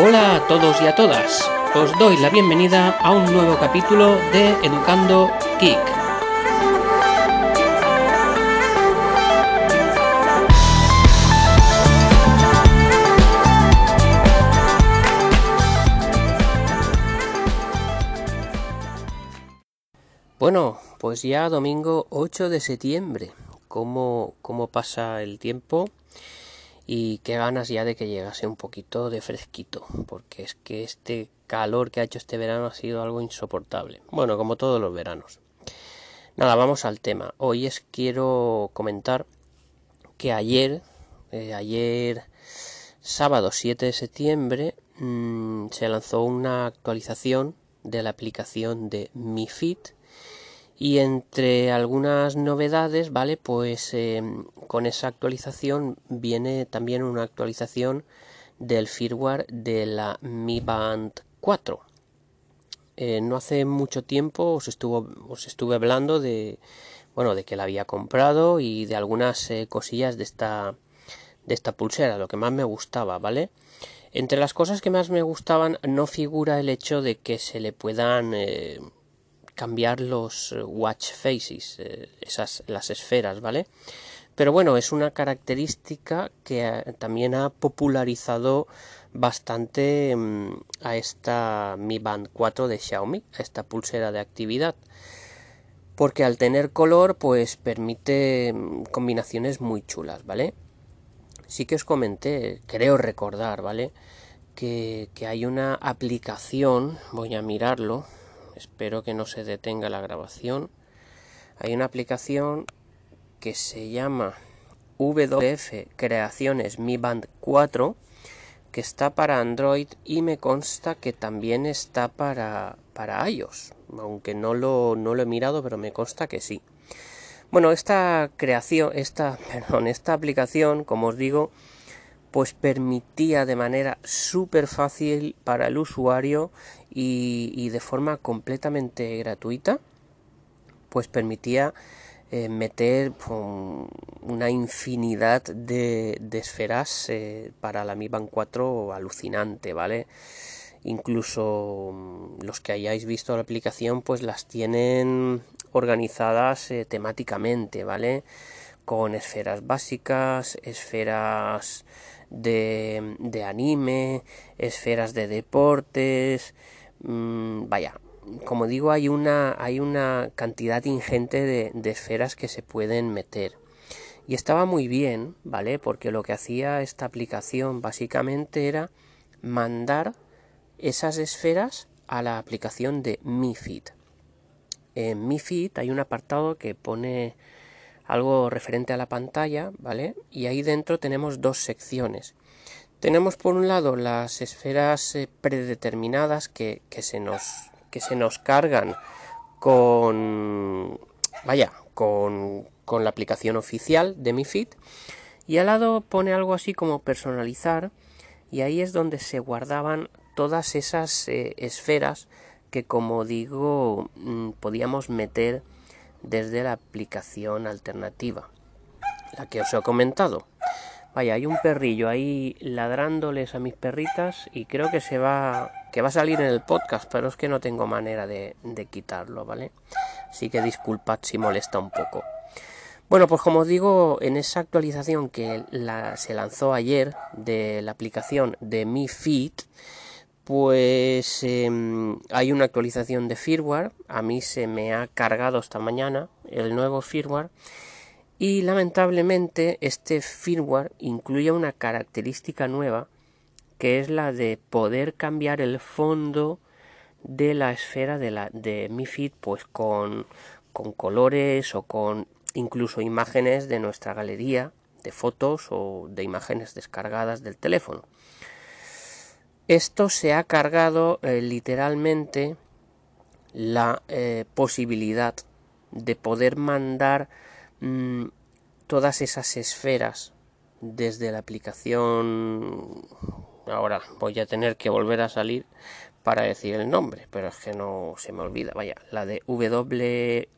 Hola a todos y a todas. Os doy la bienvenida a un nuevo capítulo de Educando Geek. Bueno, pues ya domingo 8 de septiembre. ¿Cómo, cómo pasa el tiempo? Y qué ganas ya de que llegase un poquito de fresquito, porque es que este calor que ha hecho este verano ha sido algo insoportable. Bueno, como todos los veranos. Nada, vamos al tema. Hoy es quiero comentar que ayer, eh, ayer sábado 7 de septiembre, mmm, se lanzó una actualización de la aplicación de Mi Fit y entre algunas novedades, ¿vale? Pues em, con esa actualización viene también una actualización del firmware de la Mi Band 4. Eh, no hace mucho tiempo os, estuve hablando de, bueno, de que la había comprado y de algunas eh, cosillas de esta, de esta pulsera, lo que más me gustaba, ¿vale? Entre las cosas que más me gustaban no figura el hecho de que se le puedan eh, cambiar los eh, watch faces, eh, esas las esferas, ¿vale? Pero bueno, es una característica que eh, también ha popularizado bastante mm, a esta Mi Band 4 de Xiaomi, a esta pulsera de actividad. Porque al tener color, pues permite mm, combinaciones muy chulas, ¿vale? Sí que os comenté, creo recordar, ¿vale? Que, que hay una aplicación, voy a mirarlo, espero que no se detenga la grabación. Hay una aplicación que se llama WF Creaciones Mi Band 4 que está para Android y me consta que también está para, para iOS, aunque no lo, no lo he mirado, pero me consta que sí. Bueno, esta creación, esta, perdón, esta aplicación, como os digo, pues permitía de manera súper fácil para el usuario y, de forma completamente gratuita, pues permitía eh, meter una infinidad de, esferas eh, para la Mi Band 4 alucinante, ¿vale? Incluso mm, los que hayáis visto la aplicación, pues las tienen organizadas eh, temáticamente, ¿vale? Con esferas básicas, esferas de, de anime, esferas de deportes, mmm, vaya, como digo, hay una, hay una cantidad ingente de, de, esferas que se pueden meter. Y estaba muy bien, ¿vale? Porque lo que hacía esta aplicación básicamente era mandar esas esferas a la aplicación de MiFit. En MiFit hay un apartado que pone algo referente a la pantalla, ¿vale? Y ahí dentro tenemos dos secciones. Tenemos por un lado las esferas eh, predeterminadas que, que, se nos, que se nos cargan con, vaya, con, con la aplicación oficial de Mi Fit. Y al lado pone algo así como personalizar y ahí es donde se guardaban todas esas eh, esferas que como digo mm, podíamos meter desde la aplicación alternativa, la que os he comentado. Vaya, hay un perrillo ahí ladrándoles a mis perritas y creo que se va que va a salir en el podcast, pero es que no tengo manera de, de quitarlo, ¿vale? Así que disculpad si molesta un poco. Bueno, pues como digo, en esa actualización que la, se lanzó ayer de la aplicación de Mi Fit, pues eh, hay una actualización de firmware. A mí se me ha cargado esta mañana el nuevo firmware. Y lamentablemente este firmware incluye una característica nueva que es la de poder cambiar el fondo de la esfera de, la, de Mi Fit pues con, con colores o con incluso imágenes de nuestra galería de fotos o de imágenes descargadas del teléfono. Esto se ha cargado eh, literalmente la eh, posibilidad de poder mandar mmm, todas esas esferas desde la aplicación. Ahora voy a tener que volver a salir para decir el nombre pero es que no se me olvida. Vaya la de WF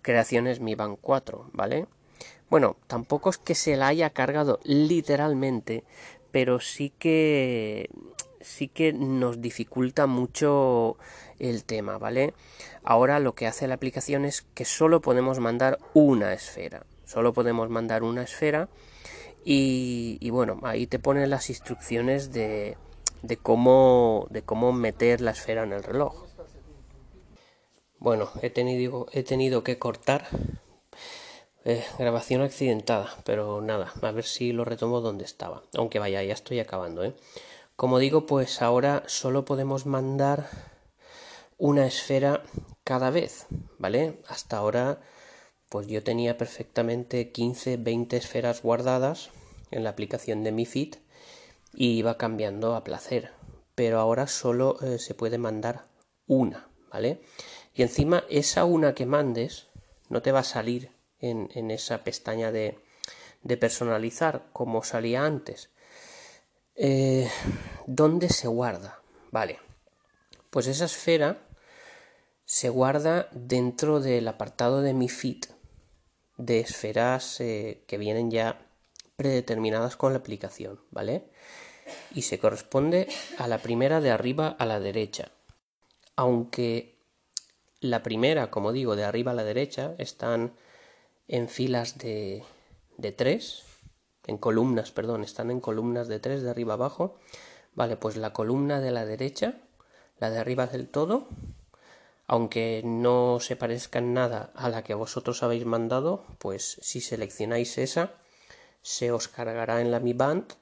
creaciones Mi Band 4 vale bueno tampoco es que se la haya cargado literalmente pero sí que sí que nos dificulta mucho el tema, ¿vale? Ahora lo que hace la aplicación es que solo podemos mandar una esfera, solo podemos mandar una esfera y, bueno, ahí te ponen las instrucciones de, de, cómo, de cómo meter la esfera en el reloj. Bueno, he tenido, he tenido que cortar eh, grabación accidentada, pero nada, a ver si lo retomo donde estaba. Aunque vaya, ya estoy acabando, ¿eh? Como digo, pues ahora solo podemos mandar una esfera cada vez, ¿vale? Hasta ahora, pues yo tenía perfectamente 15, 20 esferas guardadas en la aplicación de Mi Fit y iba cambiando a placer. Pero ahora solo eh, se puede mandar una, ¿vale? Y encima esa una que mandes no te va a salir en, esa pestaña de, de personalizar como salía antes eh, ¿Dónde se guarda? Vale. Pues esa esfera se guarda dentro del apartado de mi feed de esferas eh, que vienen ya predeterminadas con la aplicación, ¿vale? Y se corresponde a la primera de arriba a la derecha. Aunque la primera, como digo, de arriba a la derecha están en filas de, de tres, en columnas, perdón, están en columnas de tres de arriba abajo. Vale, pues la columna de la derecha, la de arriba del todo, aunque no se parezca en nada a la que vosotros habéis mandado, pues si seleccionáis esa, se os cargará en la Mi Band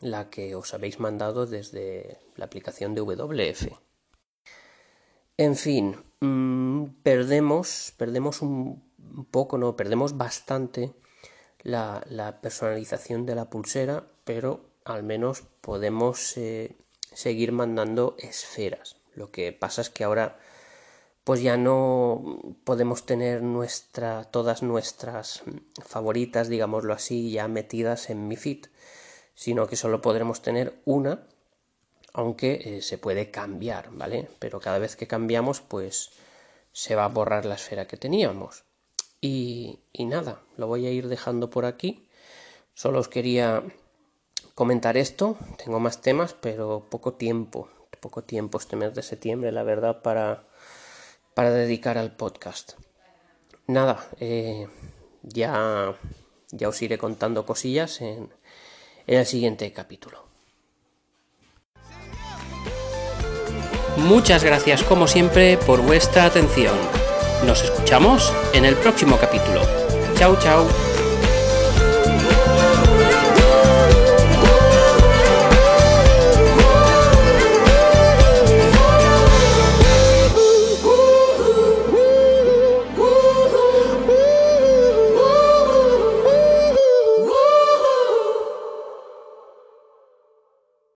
la que os habéis mandado desde la aplicación de WF. En fin, mm, perdemos, perdemos un poco, no, perdemos bastante la, personalización de la pulsera, pero al menos podemos eh, seguir mandando esferas. Lo que pasa es que ahora pues ya no podemos tener nuestra, todas nuestras favoritas, digámoslo así, ya metidas en mi feed, sino que solo podremos tener una, aunque eh, se puede cambiar, ¿vale? Pero cada vez que cambiamos, pues se va a borrar la esfera que teníamos. Y, nada, lo voy a ir dejando por aquí. Solo os quería comentar esto. Tengo más temas, pero poco tiempo. Poco tiempo este mes de septiembre, la verdad, para, para dedicar al podcast. Nada, eh, ya, ya os iré contando cosillas en, en el siguiente capítulo. Muchas gracias como siempre por vuestra atención. Nos escuchamos en el próximo capítulo. Chao, chao.